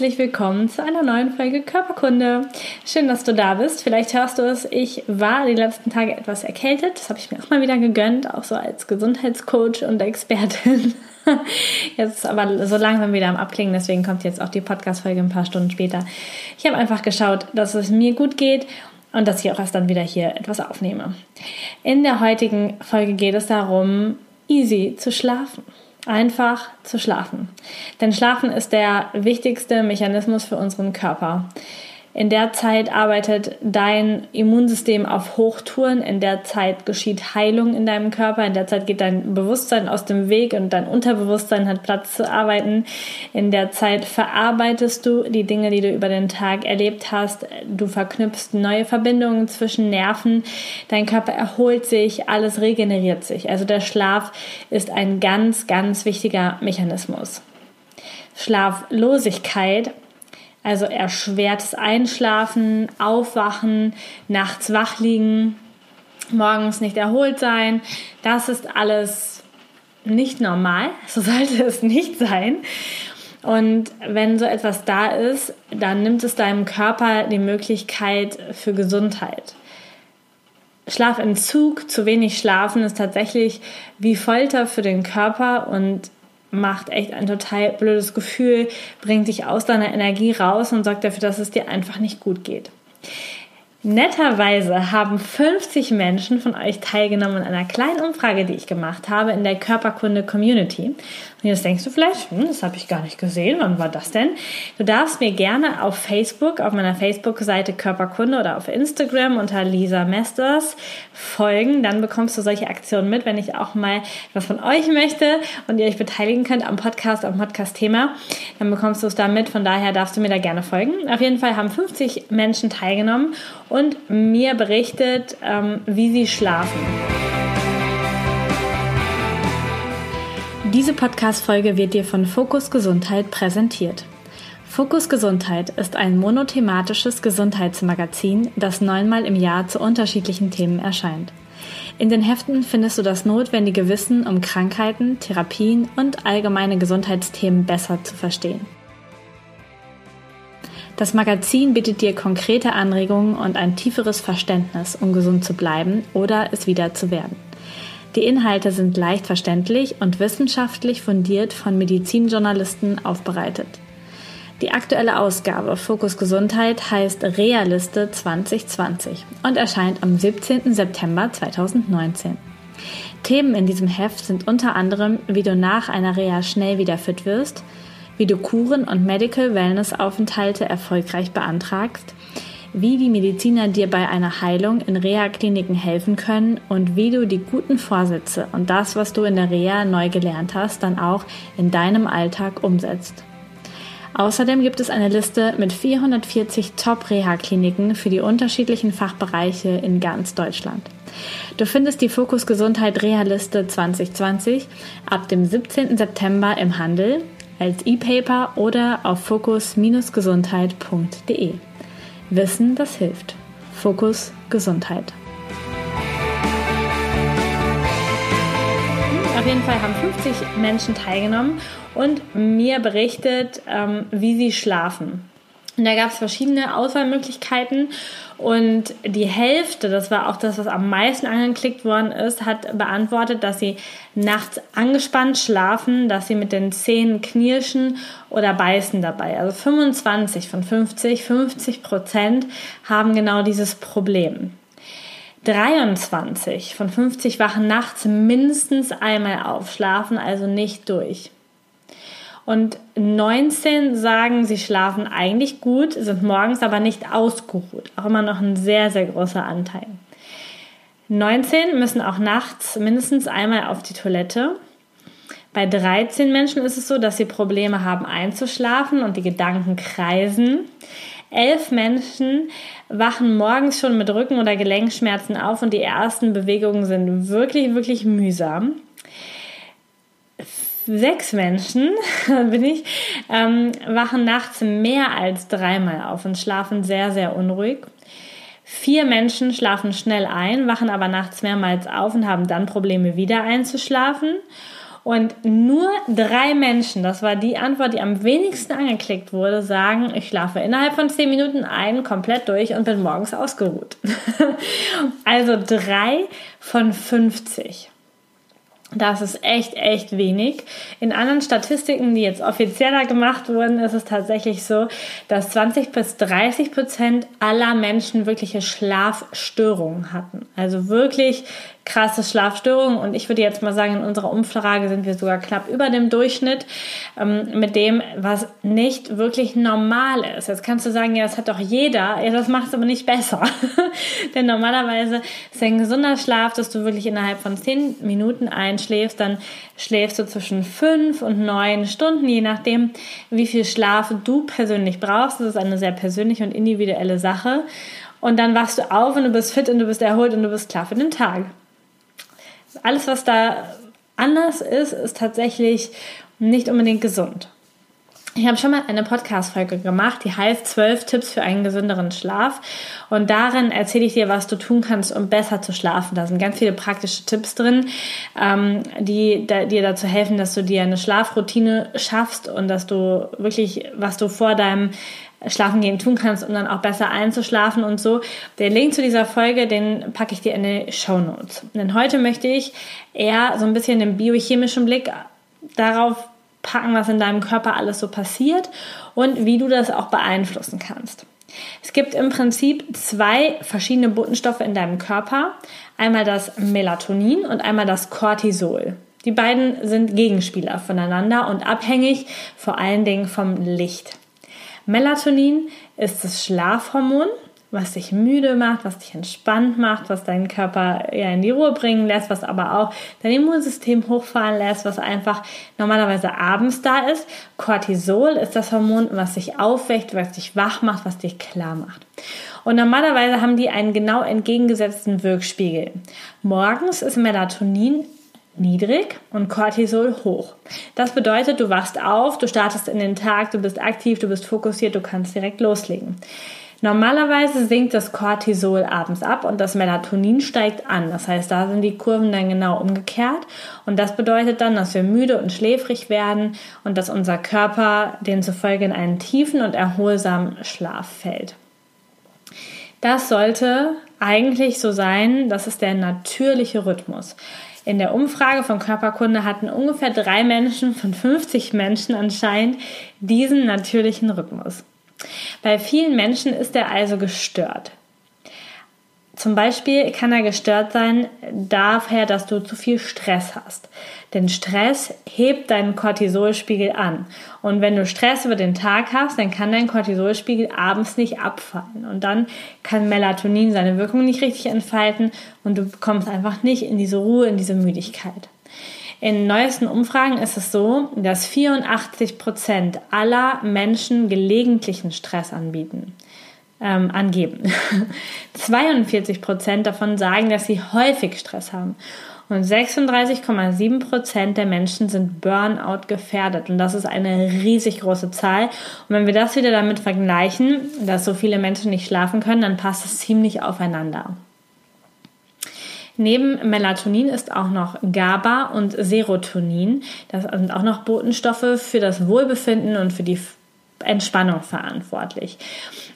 Herzlich willkommen zu einer neuen Folge Körperkunde. Schön, dass du da bist. Vielleicht hörst du es, ich war die letzten Tage etwas erkältet. Das habe ich mir auch mal wieder gegönnt, auch so als Gesundheitscoach und Expertin. Jetzt ist aber so langsam wieder am Abklingen, deswegen kommt jetzt auch die Podcast-Folge ein paar Stunden später. Ich habe einfach geschaut, dass es mir gut geht und dass ich auch erst dann wieder hier etwas aufnehme. In der heutigen Folge geht es darum, easy zu schlafen einfach zu schlafen. Denn Schlafen ist der wichtigste Mechanismus für unseren Körper. In der Zeit arbeitet dein Immunsystem auf Hochtouren, in der Zeit geschieht Heilung in deinem Körper, in der Zeit geht dein Bewusstsein aus dem Weg und dein Unterbewusstsein hat Platz zu arbeiten. In der Zeit verarbeitest du die Dinge, die du über den Tag erlebt hast. Du verknüpfst neue Verbindungen zwischen Nerven. Dein Körper erholt sich, alles regeneriert sich. Also der Schlaf ist ein ganz, ganz wichtiger Mechanismus. Schlaflosigkeit also erschwertes Einschlafen, Aufwachen, nachts wach liegen, morgens nicht erholt sein. Das ist alles nicht normal. So sollte es nicht sein. Und wenn so etwas da ist, dann nimmt es deinem Körper die Möglichkeit für Gesundheit. Schlafentzug, zu wenig schlafen ist tatsächlich wie Folter für den Körper und macht echt ein total blödes Gefühl, bringt dich aus deiner Energie raus und sorgt dafür, dass es dir einfach nicht gut geht. Netterweise haben 50 Menschen von euch teilgenommen an einer kleinen Umfrage, die ich gemacht habe in der Körperkunde Community. Und jetzt denkst du vielleicht, hm, das habe ich gar nicht gesehen, wann war das denn? Du darfst mir gerne auf Facebook, auf meiner Facebook-Seite Körperkunde oder auf Instagram unter Lisa Mesters folgen. Dann bekommst du solche Aktionen mit, wenn ich auch mal was von euch möchte und ihr euch beteiligen könnt am Podcast, am Podcast-Thema. Dann bekommst du es da mit. Von daher darfst du mir da gerne folgen. Auf jeden Fall haben 50 Menschen teilgenommen und mir berichtet, ähm, wie sie schlafen. Diese Podcast-Folge wird dir von Fokus Gesundheit präsentiert. Fokus Gesundheit ist ein monothematisches Gesundheitsmagazin, das neunmal im Jahr zu unterschiedlichen Themen erscheint. In den Heften findest du das notwendige Wissen, um Krankheiten, Therapien und allgemeine Gesundheitsthemen besser zu verstehen. Das Magazin bietet dir konkrete Anregungen und ein tieferes Verständnis, um gesund zu bleiben oder es wieder zu werden. Die Inhalte sind leicht verständlich und wissenschaftlich fundiert von Medizinjournalisten aufbereitet. Die aktuelle Ausgabe Fokus Gesundheit heißt Realiste 2020 und erscheint am 17. September 2019. Themen in diesem Heft sind unter anderem, wie du nach einer Reha schnell wieder fit wirst, wie du Kuren und Medical Wellness Aufenthalte erfolgreich beantragst, wie die Mediziner dir bei einer Heilung in Reha-Kliniken helfen können und wie du die guten Vorsätze und das, was du in der Reha neu gelernt hast, dann auch in deinem Alltag umsetzt. Außerdem gibt es eine Liste mit 440 Top-Reha-Kliniken für die unterschiedlichen Fachbereiche in ganz Deutschland. Du findest die Fokus Gesundheit Reha-Liste 2020 ab dem 17. September im Handel als E-Paper oder auf fokus-gesundheit.de. Wissen, das hilft. Fokus Gesundheit. Auf jeden Fall haben 50 Menschen teilgenommen und mir berichtet, ähm, wie sie schlafen. Und da gab es verschiedene Auswahlmöglichkeiten und die Hälfte, das war auch das, was am meisten angeklickt worden ist, hat beantwortet, dass sie nachts angespannt schlafen, dass sie mit den Zähnen knirschen oder beißen dabei. Also 25 von 50, 50 Prozent haben genau dieses Problem. 23 von 50 wachen nachts mindestens einmal auf, schlafen also nicht durch. Und 19 sagen, sie schlafen eigentlich gut, sind morgens aber nicht ausgeruht. Auch immer noch ein sehr, sehr großer Anteil. 19 müssen auch nachts mindestens einmal auf die Toilette. Bei 13 Menschen ist es so, dass sie Probleme haben einzuschlafen und die Gedanken kreisen. Elf Menschen wachen morgens schon mit Rücken- oder Gelenkschmerzen auf und die ersten Bewegungen sind wirklich, wirklich mühsam sechs Menschen, bin ich, ähm, wachen nachts mehr als dreimal auf und schlafen sehr, sehr unruhig. Vier Menschen schlafen schnell ein, wachen aber nachts mehrmals auf und haben dann Probleme wieder einzuschlafen. Und nur drei Menschen, das war die Antwort, die am wenigsten angeklickt wurde, sagen, ich schlafe innerhalb von zehn Minuten ein, komplett durch und bin morgens ausgeruht. also drei von 50. Das ist echt, echt wenig. In anderen Statistiken, die jetzt offizieller gemacht wurden, ist es tatsächlich so, dass 20 bis 30 Prozent aller Menschen wirkliche Schlafstörungen hatten. Also wirklich krasse Schlafstörungen und ich würde jetzt mal sagen, in unserer Umfrage sind wir sogar knapp über dem Durchschnitt ähm, mit dem, was nicht wirklich normal ist. Jetzt kannst du sagen, ja, das hat doch jeder, ja, das macht es aber nicht besser. Denn normalerweise ist ein gesunder Schlaf, dass du wirklich innerhalb von zehn Minuten einschläfst, dann schläfst du zwischen fünf und neun Stunden, je nachdem, wie viel Schlaf du persönlich brauchst. Das ist eine sehr persönliche und individuelle Sache. Und dann wachst du auf und du bist fit und du bist erholt und du bist klar für den Tag alles, was da anders ist, ist tatsächlich nicht unbedingt gesund. Ich habe schon mal eine Podcast-Folge gemacht, die heißt 12 Tipps für einen gesünderen Schlaf. Und darin erzähle ich dir, was du tun kannst, um besser zu schlafen. Da sind ganz viele praktische Tipps drin, ähm, die dir dazu helfen, dass du dir eine Schlafroutine schaffst und dass du wirklich, was du vor deinem Schlafen gehen tun kannst, um dann auch besser einzuschlafen und so. Den Link zu dieser Folge, den packe ich dir in die Show Notes. Denn heute möchte ich eher so ein bisschen den biochemischen Blick darauf packen, was in deinem Körper alles so passiert und wie du das auch beeinflussen kannst. Es gibt im Prinzip zwei verschiedene Botenstoffe in deinem Körper. Einmal das Melatonin und einmal das Cortisol. Die beiden sind Gegenspieler voneinander und abhängig vor allen Dingen vom Licht. Melatonin ist das Schlafhormon, was dich müde macht, was dich entspannt macht, was deinen Körper eher in die Ruhe bringen lässt, was aber auch dein Immunsystem hochfahren lässt, was einfach normalerweise abends da ist. Cortisol ist das Hormon, was dich aufweckt, was dich wach macht, was dich klar macht. Und normalerweise haben die einen genau entgegengesetzten Wirkspiegel. Morgens ist Melatonin niedrig und Cortisol hoch. Das bedeutet, du wachst auf, du startest in den Tag, du bist aktiv, du bist fokussiert, du kannst direkt loslegen. Normalerweise sinkt das Cortisol abends ab und das Melatonin steigt an. Das heißt, da sind die Kurven dann genau umgekehrt. Und das bedeutet dann, dass wir müde und schläfrig werden und dass unser Körper demzufolge in einen tiefen und erholsamen Schlaf fällt. Das sollte eigentlich so sein, das ist der natürliche Rhythmus. In der Umfrage von Körperkunde hatten ungefähr drei Menschen von 50 Menschen anscheinend diesen natürlichen Rhythmus. Bei vielen Menschen ist er also gestört. Zum Beispiel kann er gestört sein daher, dass du zu viel Stress hast. Denn Stress hebt deinen Cortisolspiegel an. Und wenn du Stress über den Tag hast, dann kann dein Cortisolspiegel abends nicht abfallen. Und dann kann Melatonin seine Wirkung nicht richtig entfalten und du kommst einfach nicht in diese Ruhe, in diese Müdigkeit. In neuesten Umfragen ist es so, dass 84 Prozent aller Menschen gelegentlichen Stress anbieten ähm, angeben. 42 Prozent davon sagen, dass sie häufig Stress haben. Und 36,7 Prozent der Menschen sind Burnout gefährdet. Und das ist eine riesig große Zahl. Und wenn wir das wieder damit vergleichen, dass so viele Menschen nicht schlafen können, dann passt es ziemlich aufeinander. Neben Melatonin ist auch noch GABA und Serotonin. Das sind auch noch Botenstoffe für das Wohlbefinden und für die Entspannung verantwortlich.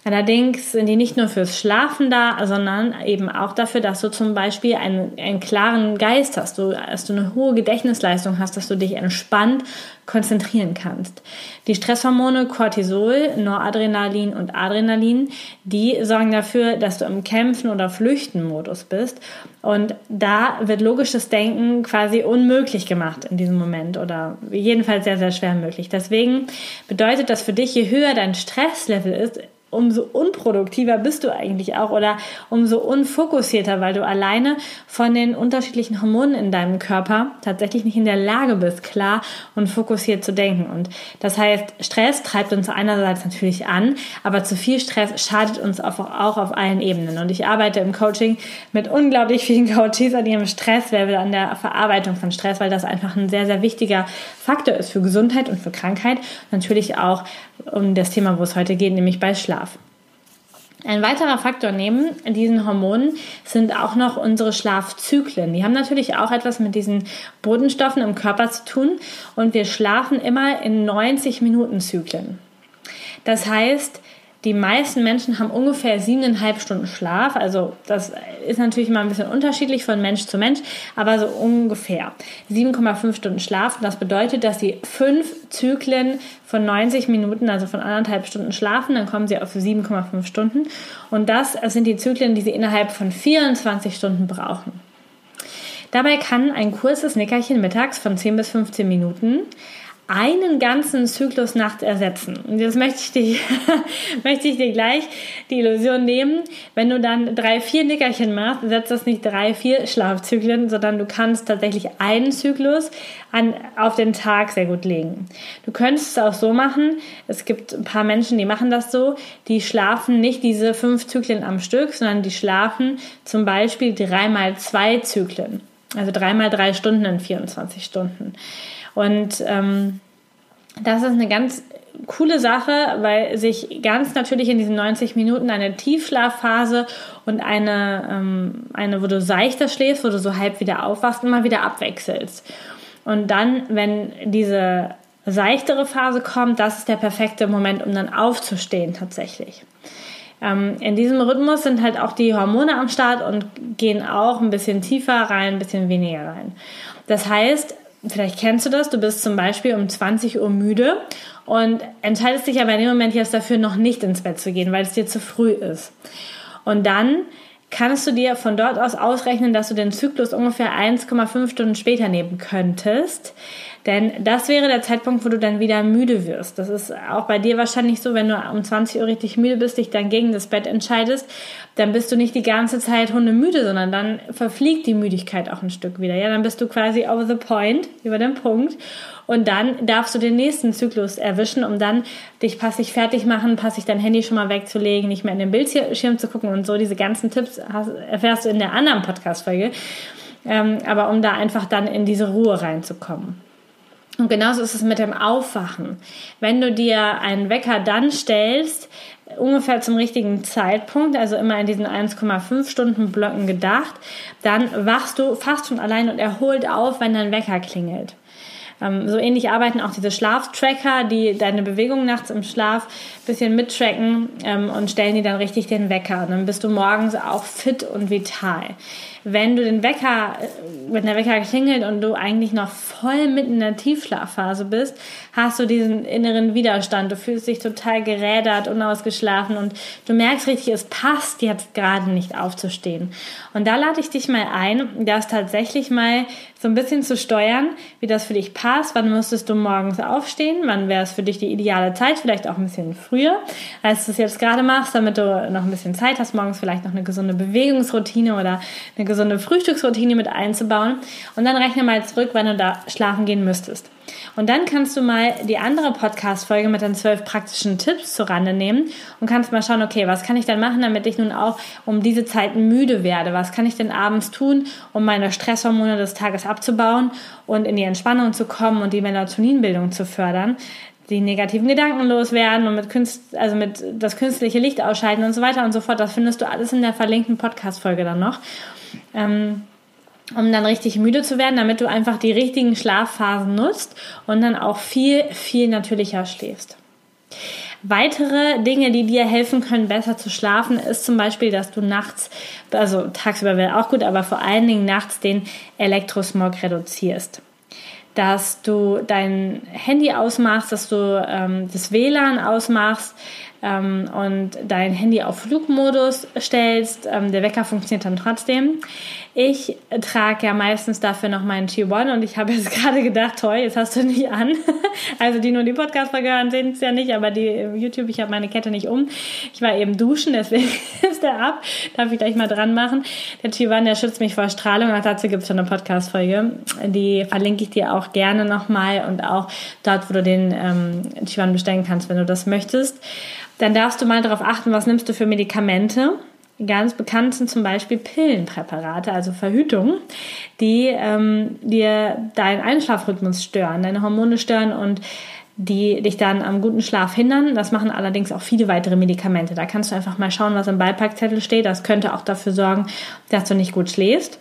Allerdings sind die nicht nur fürs Schlafen da, sondern eben auch dafür, dass du zum Beispiel einen, einen klaren Geist hast, du, dass du eine hohe Gedächtnisleistung hast, dass du dich entspannt konzentrieren kannst. Die Stresshormone Cortisol, Noradrenalin und Adrenalin, die sorgen dafür, dass du im Kämpfen- oder Flüchten-Modus bist. Und da wird logisches Denken quasi unmöglich gemacht in diesem Moment oder jedenfalls sehr, sehr schwer möglich. Deswegen bedeutet das für dich, je höher dein Stresslevel ist, umso unproduktiver bist du eigentlich auch oder umso unfokussierter, weil du alleine von den unterschiedlichen Hormonen in deinem Körper tatsächlich nicht in der Lage bist, klar und fokussiert zu denken. Und das heißt, Stress treibt uns einerseits natürlich an, aber zu viel Stress schadet uns auch auf allen Ebenen. Und ich arbeite im Coaching mit unglaublich vielen Coaches an ihrem Stresslevel, an der Verarbeitung von Stress, weil das einfach ein sehr, sehr wichtiger Faktor ist für Gesundheit und für Krankheit. Natürlich auch um das Thema, wo es heute geht, nämlich bei Schlaf. Ein weiterer Faktor neben diesen Hormonen sind auch noch unsere Schlafzyklen. Die haben natürlich auch etwas mit diesen Bodenstoffen im Körper zu tun und wir schlafen immer in 90 Minuten Zyklen. Das heißt, die meisten Menschen haben ungefähr siebeneinhalb Stunden Schlaf. Also das ist natürlich mal ein bisschen unterschiedlich von Mensch zu Mensch, aber so ungefähr 7,5 Stunden Schlaf. Das bedeutet, dass sie fünf Zyklen von 90 Minuten, also von anderthalb Stunden schlafen, dann kommen sie auf 7,5 Stunden. Und das sind die Zyklen, die sie innerhalb von 24 Stunden brauchen. Dabei kann ein kurzes Nickerchen mittags von 10 bis 15 Minuten einen ganzen Zyklus nachts ersetzen. Und jetzt möchte ich, dir, möchte ich dir gleich die Illusion nehmen, wenn du dann drei, vier Nickerchen machst, setzt das nicht drei, vier Schlafzyklen, sondern du kannst tatsächlich einen Zyklus an, auf den Tag sehr gut legen. Du könntest es auch so machen, es gibt ein paar Menschen, die machen das so, die schlafen nicht diese fünf Zyklen am Stück, sondern die schlafen zum Beispiel dreimal zwei Zyklen. Also dreimal drei Stunden in 24 Stunden. Und ähm, das ist eine ganz coole Sache, weil sich ganz natürlich in diesen 90 Minuten eine Tiefschlafphase und eine, ähm, eine, wo du seichter schläfst, wo du so halb wieder aufwachst, immer wieder abwechselst. Und dann, wenn diese seichtere Phase kommt, das ist der perfekte Moment, um dann aufzustehen tatsächlich. Ähm, in diesem Rhythmus sind halt auch die Hormone am Start und gehen auch ein bisschen tiefer rein, ein bisschen weniger rein. Das heißt, Vielleicht kennst du das, du bist zum Beispiel um 20 Uhr müde und entscheidest dich aber in dem Moment jetzt dafür, noch nicht ins Bett zu gehen, weil es dir zu früh ist. Und dann kannst du dir von dort aus ausrechnen, dass du den Zyklus ungefähr 1,5 Stunden später nehmen könntest. Denn das wäre der Zeitpunkt, wo du dann wieder müde wirst. Das ist auch bei dir wahrscheinlich so, wenn du um 20 Uhr richtig müde bist, dich dann gegen das Bett entscheidest, dann bist du nicht die ganze Zeit hundemüde, sondern dann verfliegt die Müdigkeit auch ein Stück wieder. Ja, dann bist du quasi over the point, über den Punkt. Und dann darfst du den nächsten Zyklus erwischen, um dann dich passig fertig machen, passig dein Handy schon mal wegzulegen, nicht mehr in den Bildschirm zu gucken und so. Diese ganzen Tipps erfährst du in der anderen Podcast-Folge. Ähm, aber um da einfach dann in diese Ruhe reinzukommen. Und genauso ist es mit dem Aufwachen. Wenn du dir einen Wecker dann stellst, ungefähr zum richtigen Zeitpunkt, also immer in diesen 1,5 Stunden Blöcken gedacht, dann wachst du fast schon allein und erholt auf, wenn dein Wecker klingelt. Ähm, so ähnlich arbeiten auch diese Schlaftracker, die deine Bewegung nachts im Schlaf ein bisschen mittracken ähm, und stellen dir dann richtig den Wecker. Dann bist du morgens auch fit und vital. Wenn du den Wecker, äh, wenn der Wecker klingelt und du eigentlich noch voll mitten in der Tiefschlafphase bist, hast du diesen inneren Widerstand. Du fühlst dich total gerädert, unausgeschlafen und du merkst richtig, es passt jetzt gerade nicht aufzustehen. Und da lade ich dich mal ein, das tatsächlich mal so ein bisschen zu steuern, wie das für dich passt. Wann müsstest du morgens aufstehen? Wann wäre es für dich die ideale Zeit? Vielleicht auch ein bisschen früher, als du es jetzt gerade machst, damit du noch ein bisschen Zeit hast, morgens vielleicht noch eine gesunde Bewegungsroutine oder eine gesunde Frühstücksroutine mit einzubauen. Und dann rechne mal zurück, wann du da schlafen gehen müsstest. Und dann kannst du mal die andere Podcast-Folge mit den zwölf praktischen Tipps zur Rande nehmen und kannst mal schauen, okay, was kann ich denn machen, damit ich nun auch um diese Zeiten müde werde? Was kann ich denn abends tun, um meine Stresshormone des Tages abzubauen und in die Entspannung zu kommen und die Melatoninbildung zu fördern? Die negativen Gedanken loswerden und mit Künst, also mit das künstliche Licht ausschalten und so weiter und so fort. Das findest du alles in der verlinkten Podcast-Folge dann noch. Ähm, um dann richtig müde zu werden, damit du einfach die richtigen Schlafphasen nutzt und dann auch viel, viel natürlicher schläfst. Weitere Dinge, die dir helfen können, besser zu schlafen, ist zum Beispiel, dass du nachts, also tagsüber wäre auch gut, aber vor allen Dingen nachts den Elektrosmog reduzierst. Dass du dein Handy ausmachst, dass du ähm, das WLAN ausmachst, ähm, und dein Handy auf Flugmodus stellst. Ähm, der Wecker funktioniert dann trotzdem. Ich trage ja meistens dafür noch meinen T1 und ich habe jetzt gerade gedacht, toll, jetzt hast du nicht an. Also die nur die Podcast-Folge hören, sehen es ja nicht, aber die YouTube, ich habe meine Kette nicht um. Ich war eben duschen, deswegen ist der ab. Darf ich gleich mal dran machen. Der T1, der schützt mich vor Strahlung. Auch dazu gibt es schon eine Podcast-Folge. Die verlinke ich dir auch gerne nochmal und auch dort, wo du den ähm, T1 bestellen kannst, wenn du das möchtest. Dann darfst du mal darauf achten, was nimmst du für Medikamente. Ganz bekannt sind zum Beispiel Pillenpräparate, also Verhütung, die ähm, dir deinen Einschlafrhythmus stören, deine Hormone stören und die dich dann am guten Schlaf hindern. Das machen allerdings auch viele weitere Medikamente. Da kannst du einfach mal schauen, was im Beipackzettel steht. Das könnte auch dafür sorgen, dass du nicht gut schläfst.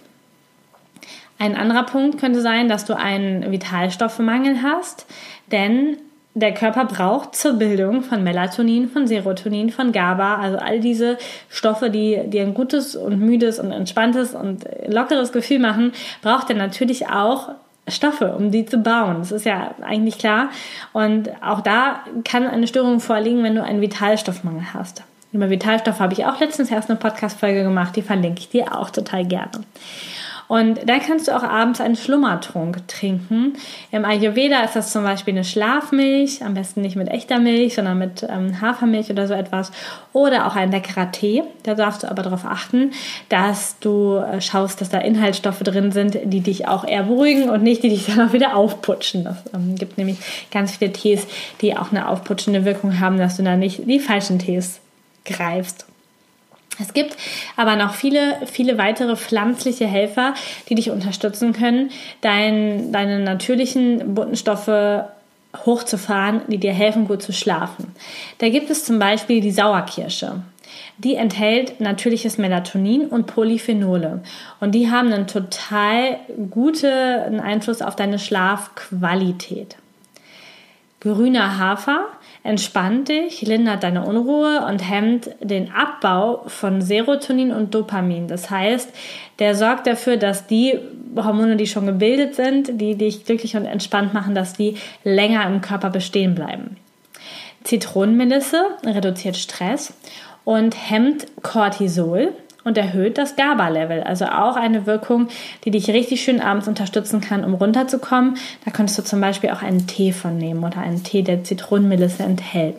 Ein anderer Punkt könnte sein, dass du einen Vitalstoffmangel hast, denn der Körper braucht zur Bildung von Melatonin, von Serotonin, von GABA, also all diese Stoffe, die dir ein gutes und müdes und entspanntes und lockeres Gefühl machen, braucht er natürlich auch Stoffe, um die zu bauen. Das ist ja eigentlich klar. Und auch da kann eine Störung vorliegen, wenn du einen Vitalstoffmangel hast. Über Vitalstoffe habe ich auch letztens erst eine Podcast-Folge gemacht, die verlinke ich dir auch total gerne. Und dann kannst du auch abends einen Schlummertrunk trinken. Im Ayurveda ist das zum Beispiel eine Schlafmilch, am besten nicht mit echter Milch, sondern mit ähm, Hafermilch oder so etwas. Oder auch ein leckerer Tee. Da darfst du aber darauf achten, dass du äh, schaust, dass da Inhaltsstoffe drin sind, die dich auch eher beruhigen und nicht, die dich dann auch wieder aufputschen. Das ähm, gibt nämlich ganz viele Tees, die auch eine aufputschende Wirkung haben, dass du dann nicht die falschen Tees greifst. Es gibt aber noch viele, viele weitere pflanzliche Helfer, die dich unterstützen können, dein, deine natürlichen Botenstoffe hochzufahren, die dir helfen, gut zu schlafen. Da gibt es zum Beispiel die Sauerkirsche. Die enthält natürliches Melatonin und Polyphenole. Und die haben einen total guten Einfluss auf deine Schlafqualität. Grüner Hafer entspannt dich, lindert deine Unruhe und hemmt den Abbau von Serotonin und Dopamin. Das heißt, der sorgt dafür, dass die Hormone, die schon gebildet sind, die dich glücklich und entspannt machen, dass die länger im Körper bestehen bleiben. Zitronenmelisse reduziert Stress und hemmt Cortisol und erhöht das GABA-Level. Also auch eine Wirkung, die dich richtig schön abends unterstützen kann, um runterzukommen. Da könntest du zum Beispiel auch einen Tee von nehmen oder einen Tee, der Zitronenmelisse enthält.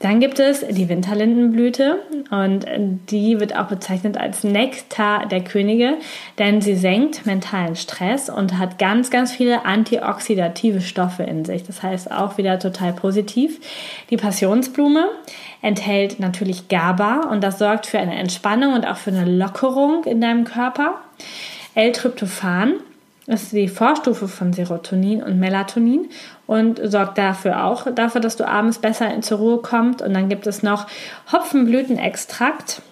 Dann gibt es die Winterlindenblüte und die wird auch bezeichnet als Nektar der Könige, denn sie senkt mentalen Stress und hat ganz, ganz viele antioxidative Stoffe in sich. Das heißt auch wieder total positiv. Die Passionsblume enthält natürlich GABA und das sorgt für eine Entspannung und auch für eine Lockerung in deinem Körper. L-Tryptophan ist die Vorstufe von Serotonin und Melatonin und sorgt dafür auch dafür, dass du abends besser zur Ruhe kommst. Und dann gibt es noch Hopfenblütenextrakt.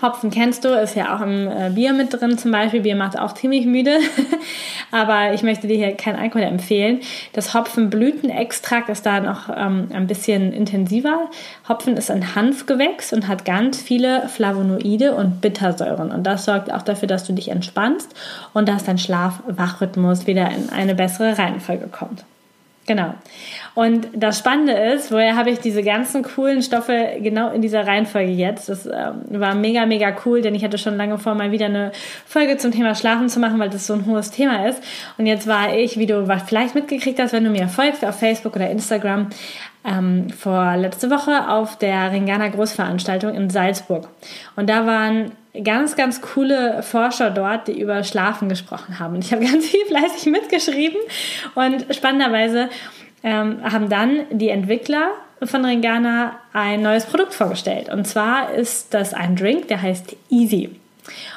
Hopfen kennst du, ist ja auch im äh, Bier mit drin zum Beispiel. Bier macht auch ziemlich müde. Aber ich möchte dir hier kein Alkohol empfehlen. Das Hopfenblütenextrakt ist da noch ähm, ein bisschen intensiver. Hopfen ist ein Hanfgewächs und hat ganz viele Flavonoide und Bittersäuren. Und das sorgt auch dafür, dass du dich entspannst und dass dein Schlaf-Wachrhythmus wieder in eine bessere Reihenfolge kommt. Genau. Und das Spannende ist, woher habe ich diese ganzen coolen Stoffe genau in dieser Reihenfolge jetzt? Das ähm, war mega, mega cool, denn ich hatte schon lange vor, mal wieder eine Folge zum Thema Schlafen zu machen, weil das so ein hohes Thema ist. Und jetzt war ich, wie du vielleicht mitgekriegt hast, wenn du mir folgst auf Facebook oder Instagram, ähm, vor letzte Woche auf der Ringana Großveranstaltung in Salzburg. Und da waren ganz, ganz coole Forscher dort, die über Schlafen gesprochen haben. Und ich habe ganz viel fleißig mitgeschrieben und spannenderweise ähm, haben dann die Entwickler von Ringana ein neues Produkt vorgestellt. Und zwar ist das ein Drink, der heißt Easy.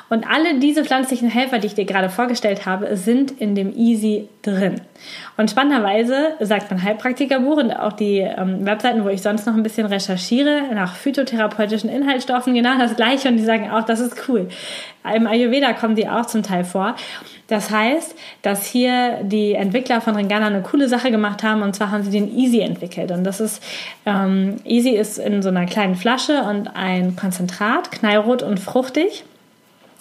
Und alle diese pflanzlichen Helfer, die ich dir gerade vorgestellt habe, sind in dem Easy drin. Und spannenderweise sagt mein Heilpraktikerbuch und auch die ähm, Webseiten, wo ich sonst noch ein bisschen recherchiere, nach phytotherapeutischen Inhaltsstoffen genau das gleiche und die sagen auch, das ist cool. Im Ayurveda kommen die auch zum Teil vor. Das heißt, dass hier die Entwickler von Ringana eine coole Sache gemacht haben und zwar haben sie den Easy entwickelt. Und das ist, ähm, Easy ist in so einer kleinen Flasche und ein Konzentrat, knallrot und fruchtig.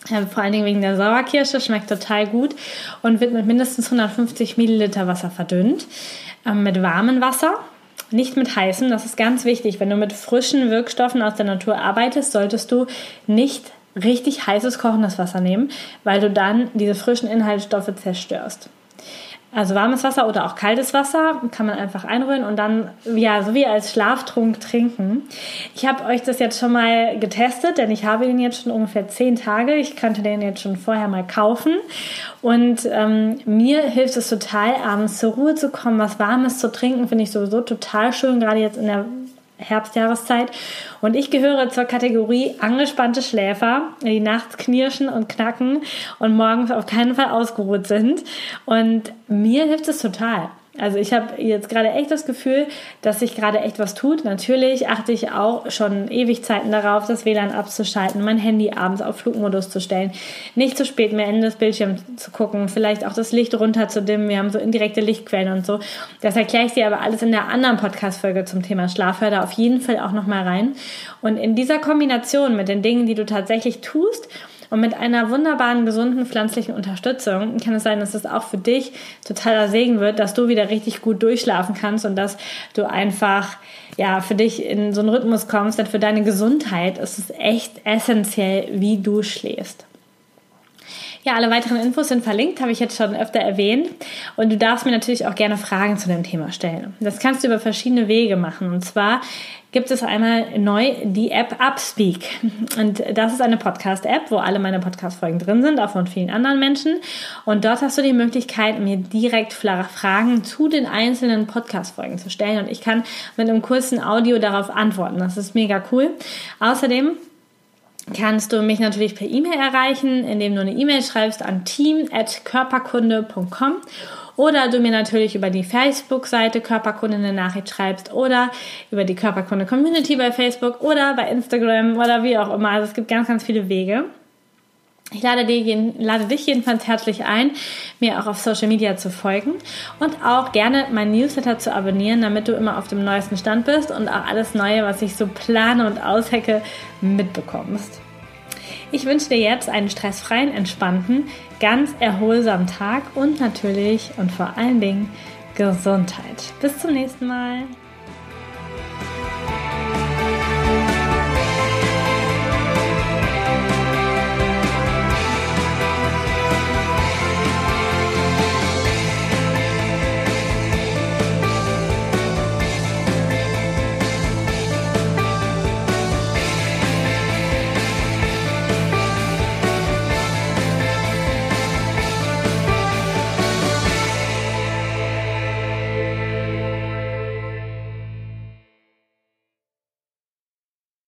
Vor allen Dingen wegen der Sauerkirsche, schmeckt total gut und wird mit mindestens 150 Milliliter Wasser verdünnt, ähm, mit warmem Wasser. nicht mit heißem, das ist ganz wichtig. Wenn du mit frischen Wirkstoffen aus der Natur arbeitest, solltest du nicht richtig heißes kochendes Wasser nehmen, weil du dann diese frischen Inhaltsstoffe zerstörst. Also warmes Wasser oder auch kaltes Wasser kann man einfach einrühren und dann, ja, so wie als Schlaftrunk trinken. Ich habe euch das jetzt schon mal getestet, denn ich habe den jetzt schon ungefähr zehn Tage. Ich könnte den jetzt schon vorher mal kaufen. Und ähm, mir hilft es total, abends zur Ruhe zu kommen. Was Warmes zu trinken, finde ich sowieso total schön, gerade jetzt in der Herbstjahreszeit. Und ich gehöre zur Kategorie angespannte Schläfer, die nachts knirschen und knacken und morgens auf keinen Fall ausgeruht sind. Und mir hilft es total. Also ich habe jetzt gerade echt das Gefühl, dass sich gerade echt was tut. Natürlich achte ich auch schon ewig Zeiten darauf, das WLAN abzuschalten, mein Handy abends auf Flugmodus zu stellen, nicht zu spät mehr in das Bildschirm zu gucken, vielleicht auch das Licht runterzudimmen. Wir haben so indirekte Lichtquellen und so. Das erkläre ich dir aber alles in der anderen Podcast-Folge zum Thema Schlaf. Hör da auf jeden Fall auch nochmal rein. Und in dieser Kombination mit den Dingen, die du tatsächlich tust, und mit einer wunderbaren, gesunden pflanzlichen Unterstützung kann es sein, dass es auch für dich totaler Segen wird, dass du wieder richtig gut durchschlafen kannst und dass du einfach ja für dich in so einen Rhythmus kommst. Denn für deine Gesundheit ist es echt essentiell, wie du schläfst. Ja, alle weiteren Infos sind verlinkt, habe ich jetzt schon öfter erwähnt. Und du darfst mir natürlich auch gerne Fragen zu dem Thema stellen. Das kannst du über verschiedene Wege machen. Und zwar gibt es einmal neu die App Upspeak. Und das ist eine Podcast-App, wo alle meine Podcast-Folgen drin sind, auch von vielen anderen Menschen. Und dort hast du die Möglichkeit, mir direkt Fragen zu den einzelnen Podcast-Folgen zu stellen. Und ich kann mit einem kurzen Audio darauf antworten. Das ist mega cool. Außerdem kannst du mich natürlich per E-Mail erreichen, indem du eine E-Mail schreibst an team.körperkunde.com oder du mir natürlich über die Facebook-Seite Körperkunde eine Nachricht schreibst oder über die Körperkunde Community bei Facebook oder bei Instagram oder wie auch immer. Also es gibt ganz, ganz viele Wege. Ich lade, dir, lade dich jedenfalls herzlich ein, mir auch auf Social Media zu folgen und auch gerne mein Newsletter zu abonnieren, damit du immer auf dem neuesten Stand bist und auch alles Neue, was ich so plane und aushecke, mitbekommst. Ich wünsche dir jetzt einen stressfreien, entspannten, ganz erholsamen Tag und natürlich und vor allen Dingen Gesundheit. Bis zum nächsten Mal.